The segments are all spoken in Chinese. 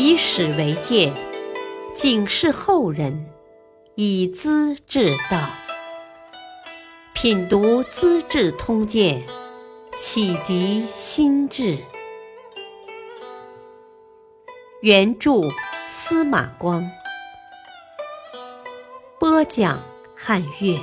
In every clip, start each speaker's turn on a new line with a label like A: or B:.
A: 以史为鉴，警示后人，以资治道。品读《资治通鉴》，启迪心智。原著司马光，播讲汉乐。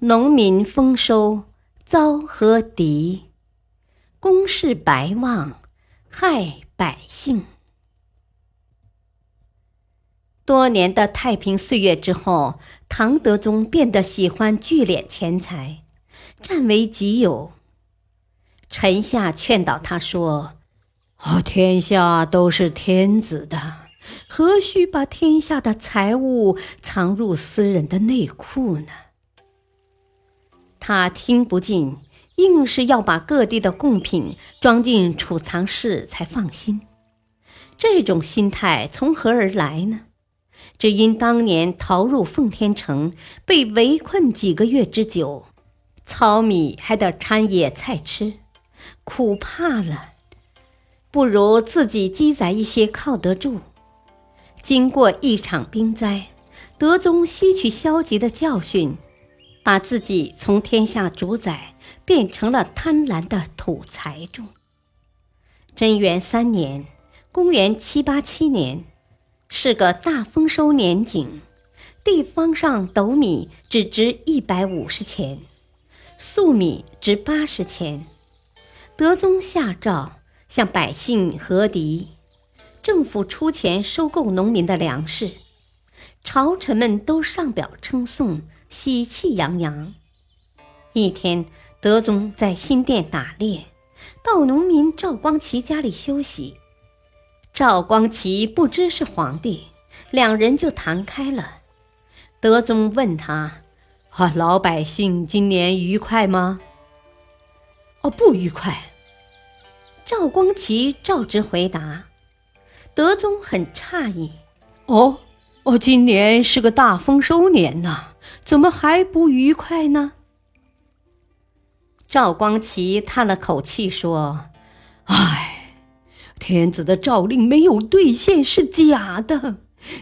A: 农民丰收遭何敌？公事白望，害百姓。多年的太平岁月之后，唐德宗变得喜欢聚敛钱财，占为己有。臣下劝导他说：“哦，天下都是天子的，何须把天下的财物藏入私人的内库呢？”他听不进。硬是要把各地的贡品装进储藏室才放心，这种心态从何而来呢？只因当年逃入奉天城，被围困几个月之久，糙米还得掺野菜吃，苦怕了。不如自己积攒一些靠得住。经过一场兵灾，德宗吸取消极的教训。把自己从天下主宰变成了贪婪的土财主。贞元三年（公元787年）是个大丰收年景，地方上斗米只值一百五十钱，粟米值八十钱。德宗下诏向百姓和敌，政府出钱收购农民的粮食，朝臣们都上表称颂。喜气洋洋。一天，德宗在新店打猎，到农民赵光奇家里休息。赵光奇不知是皇帝，两人就谈开了。德宗问他：“啊，老百姓今年愉快吗？”“哦，不愉快。”赵光奇照直回答。德宗很诧异：“哦。”哦，今年是个大丰收年呐，怎么还不愉快呢？赵光奇叹了口气说：“唉，天子的诏令没有兑现是假的。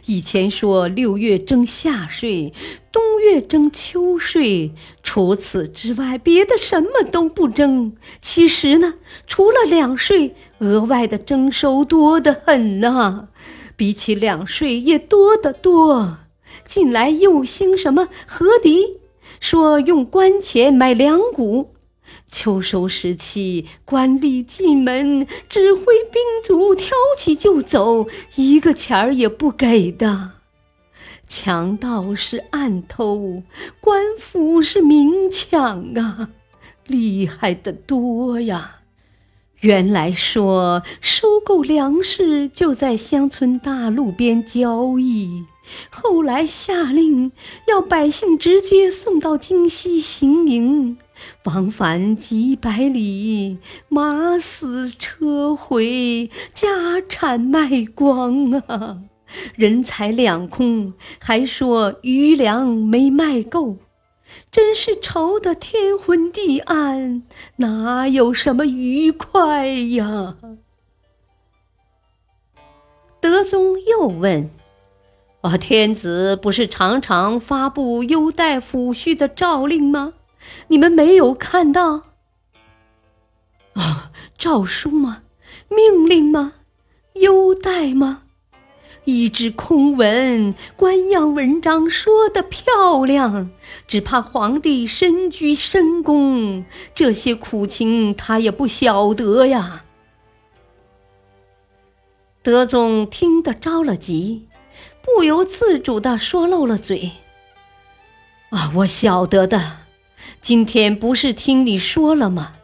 A: 以前说六月征夏税，冬月征秋税，除此之外，别的什么都不征。其实呢，除了两税，额外的征收多得很呢。”比起两税也多得多。近来又兴什么和敌，说用官钱买粮谷。秋收时期，官吏进门指挥兵卒挑起就走，一个钱儿也不给的。强盗是暗偷，官府是明抢啊，厉害的多呀。原来说收购粮食就在乡村大路边交易，后来下令要百姓直接送到京西行营，往返几百里，马死车毁，家产卖光啊，人财两空，还说余粮没卖够。真是愁得天昏地暗，哪有什么愉快呀？德宗又问：“啊，天子不是常常发布优待抚恤的诏令吗？你们没有看到？啊，诏书吗？命令吗？优待吗？”一纸空文，官样文章说的漂亮，只怕皇帝身居深宫，这些苦情他也不晓得呀。德宗听得着了急，不由自主的说漏了嘴：“啊，我晓得的，今天不是听你说了吗？”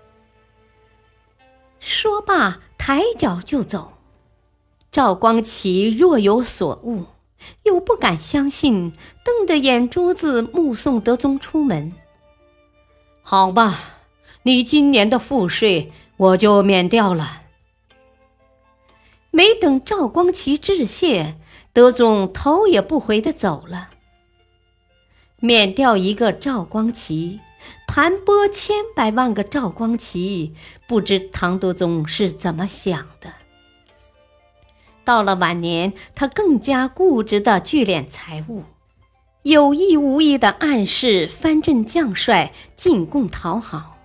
A: 说罢，抬脚就走。赵光奇若有所悟，又不敢相信，瞪着眼珠子目送德宗出门。好吧，你今年的赋税我就免掉了。没等赵光奇致谢，德宗头也不回的走了。免掉一个赵光奇，盘剥千百万个赵光旗，不知唐德宗是怎么想的。到了晚年，他更加固执的聚敛财物，有意无意地暗示藩镇将帅进贡讨好，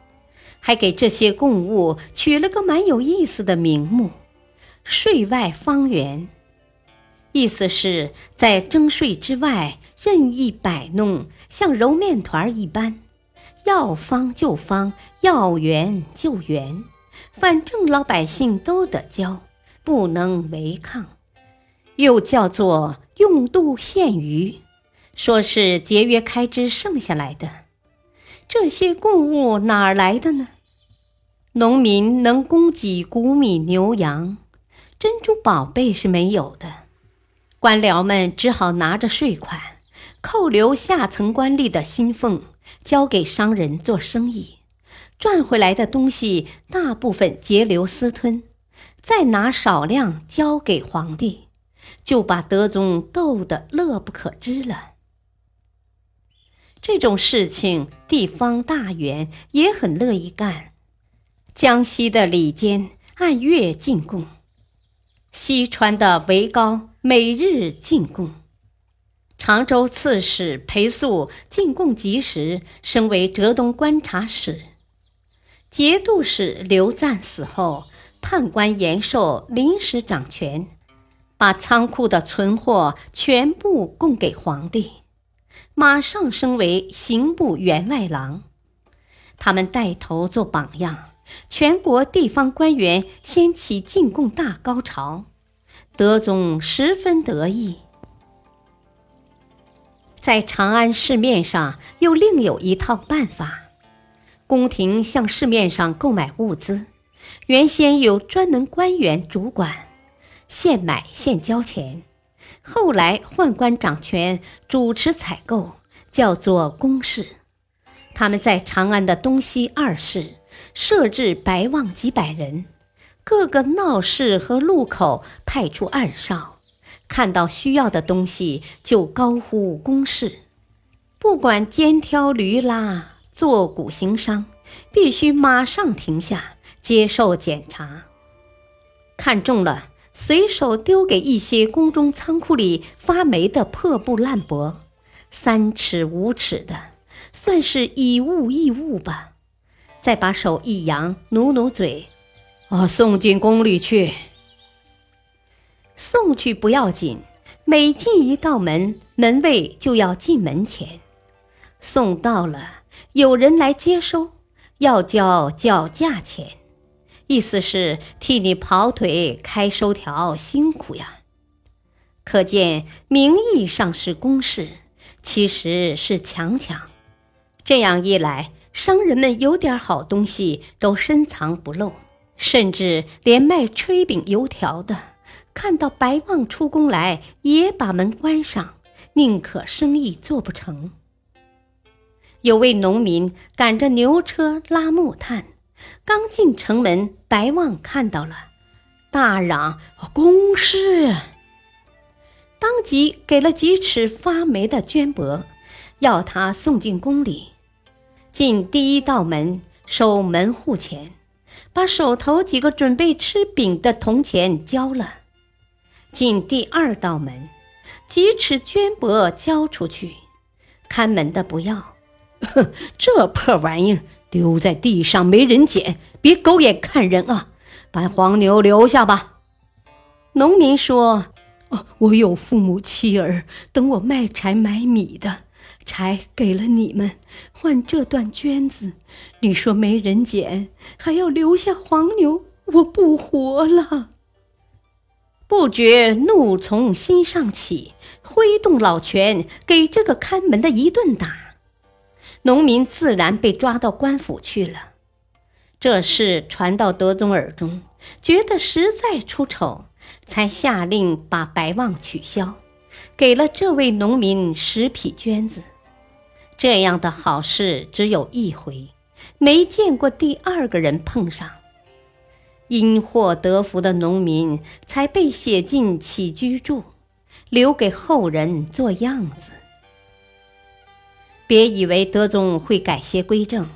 A: 还给这些贡物取了个蛮有意思的名目——税外方圆。意思是，在征税之外任意摆弄，像揉面团一般，要方就方，要圆就圆，反正老百姓都得交。不能违抗，又叫做用度现余，说是节约开支剩下来的。这些贡物哪儿来的呢？农民能供给谷米牛羊，珍珠宝贝是没有的。官僚们只好拿着税款，扣留下层官吏的薪俸，交给商人做生意，赚回来的东西大部分截留私吞。再拿少量交给皇帝，就把德宗逗得乐不可支了。这种事情，地方大员也很乐意干。江西的李坚按月进贡，西川的韦高每日进贡，常州刺史裴素进贡及时，升为浙东观察使。节度使刘赞死后。判官延寿临时掌权，把仓库的存货全部供给皇帝，马上升为刑部员外郎。他们带头做榜样，全国地方官员掀起进贡大高潮，德宗十分得意。在长安市面上又另有一套办法，宫廷向市面上购买物资。原先有专门官员主管，现买现交钱。后来宦官掌权，主持采购，叫做公事。他们在长安的东西二市设置白望几百人，各个闹市和路口派出暗哨，看到需要的东西就高呼公事。不管肩挑驴拉、坐鼓行商，必须马上停下。接受检查，看中了，随手丢给一些宫中仓库里发霉的破布烂帛，三尺五尺的，算是以物易物吧。再把手一扬，努努嘴，哦，送进宫里去。送去不要紧，每进一道门，门卫就要进门前。送到了，有人来接收，要交缴价钱。意思是替你跑腿开收条，辛苦呀。可见名义上是公事，其实是强抢。这样一来，商人们有点好东西都深藏不露，甚至连卖炊饼油条的，看到白望出宫来，也把门关上，宁可生意做不成。有位农民赶着牛车拉木炭。刚进城门，白望看到了，大嚷：“公事！”当即给了几尺发霉的绢帛，要他送进宫里。进第一道门，守门户前，把手头几个准备吃饼的铜钱交了。进第二道门，几尺绢帛交出去，看门的不要，哼，这破玩意儿。丢在地上没人捡，别狗眼看人啊！把黄牛留下吧。农民说：“哦，我有父母妻儿，等我卖柴买米的，柴给了你们，换这段绢子。你说没人捡，还要留下黄牛，我不活了。”不觉怒从心上起，挥动老拳，给这个看门的一顿打。农民自然被抓到官府去了。这事传到德宗耳中，觉得实在出丑，才下令把白望取消，给了这位农民十匹绢子。这样的好事只有一回，没见过第二个人碰上。因祸得福的农民才被写进起居注，留给后人做样子。别以为德宗会改邪归正，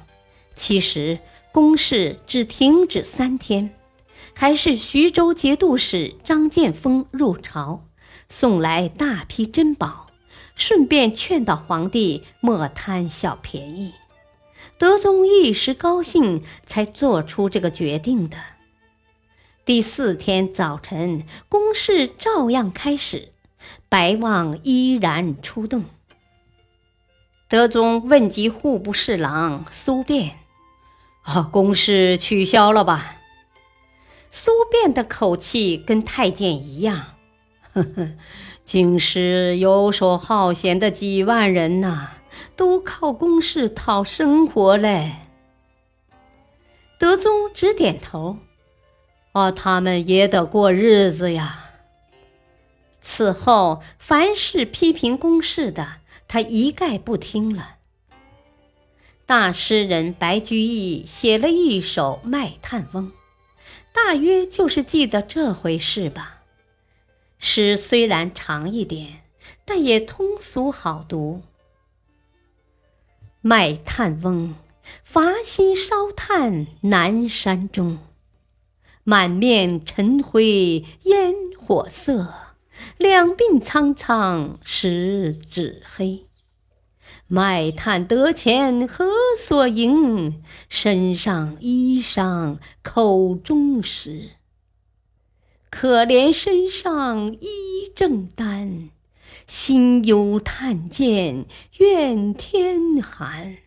A: 其实公事只停止三天，还是徐州节度使张建峰入朝，送来大批珍宝，顺便劝导皇帝莫贪小便宜。德宗一时高兴，才做出这个决定的。第四天早晨，公事照样开始，白望依然出动。德宗问及户部侍郎苏变：“啊，公事取消了吧？”苏变的口气跟太监一样：“呵呵，京师游手好闲的几万人呐，都靠公事讨生活嘞。”德宗只点头：“啊，他们也得过日子呀。”此后，凡是批评公事的，他一概不听了。大诗人白居易写了一首《卖炭翁》，大约就是记得这回事吧。诗虽然长一点，但也通俗好读。卖炭翁，伐薪烧炭南山中，满面尘灰烟火色。两鬓苍苍十指黑，卖炭得钱何所营？身上衣裳口中食。可怜身上衣正单，心忧炭贱愿天寒。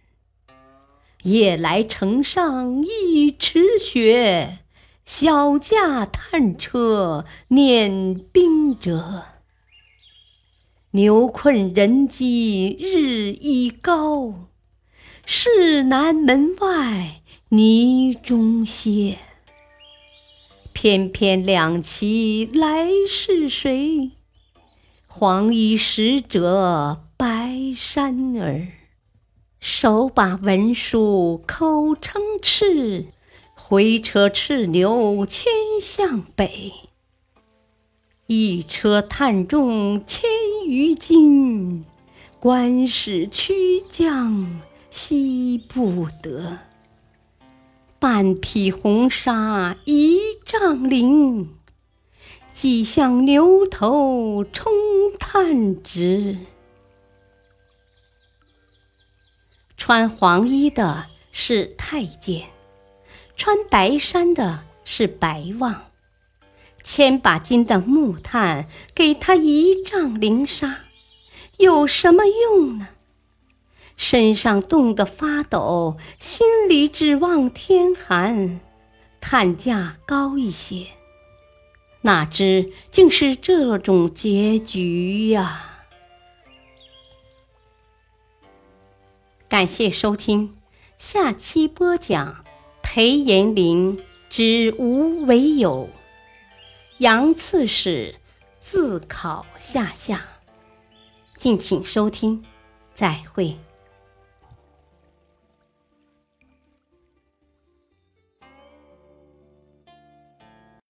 A: 夜来城上一池雪。小驾炭车碾冰辙，牛困人饥日已高，市南门外泥中歇。翩翩两骑来是谁？黄衣使者白衫儿，手把文书口称敕。回车叱牛牵向北，一车炭重千余斤，官使驱将惜不得。半匹红纱一丈绫，几向牛头冲炭直。穿黄衣的是太监。穿白衫的是白望，千把斤的木炭给他一丈绫纱，有什么用呢？身上冻得发抖，心里指望天寒，炭价高一些，哪知竟是这种结局呀！感谢收听，下期播讲。裴延龄之无为有，杨刺史自考下下。敬请收听，再会。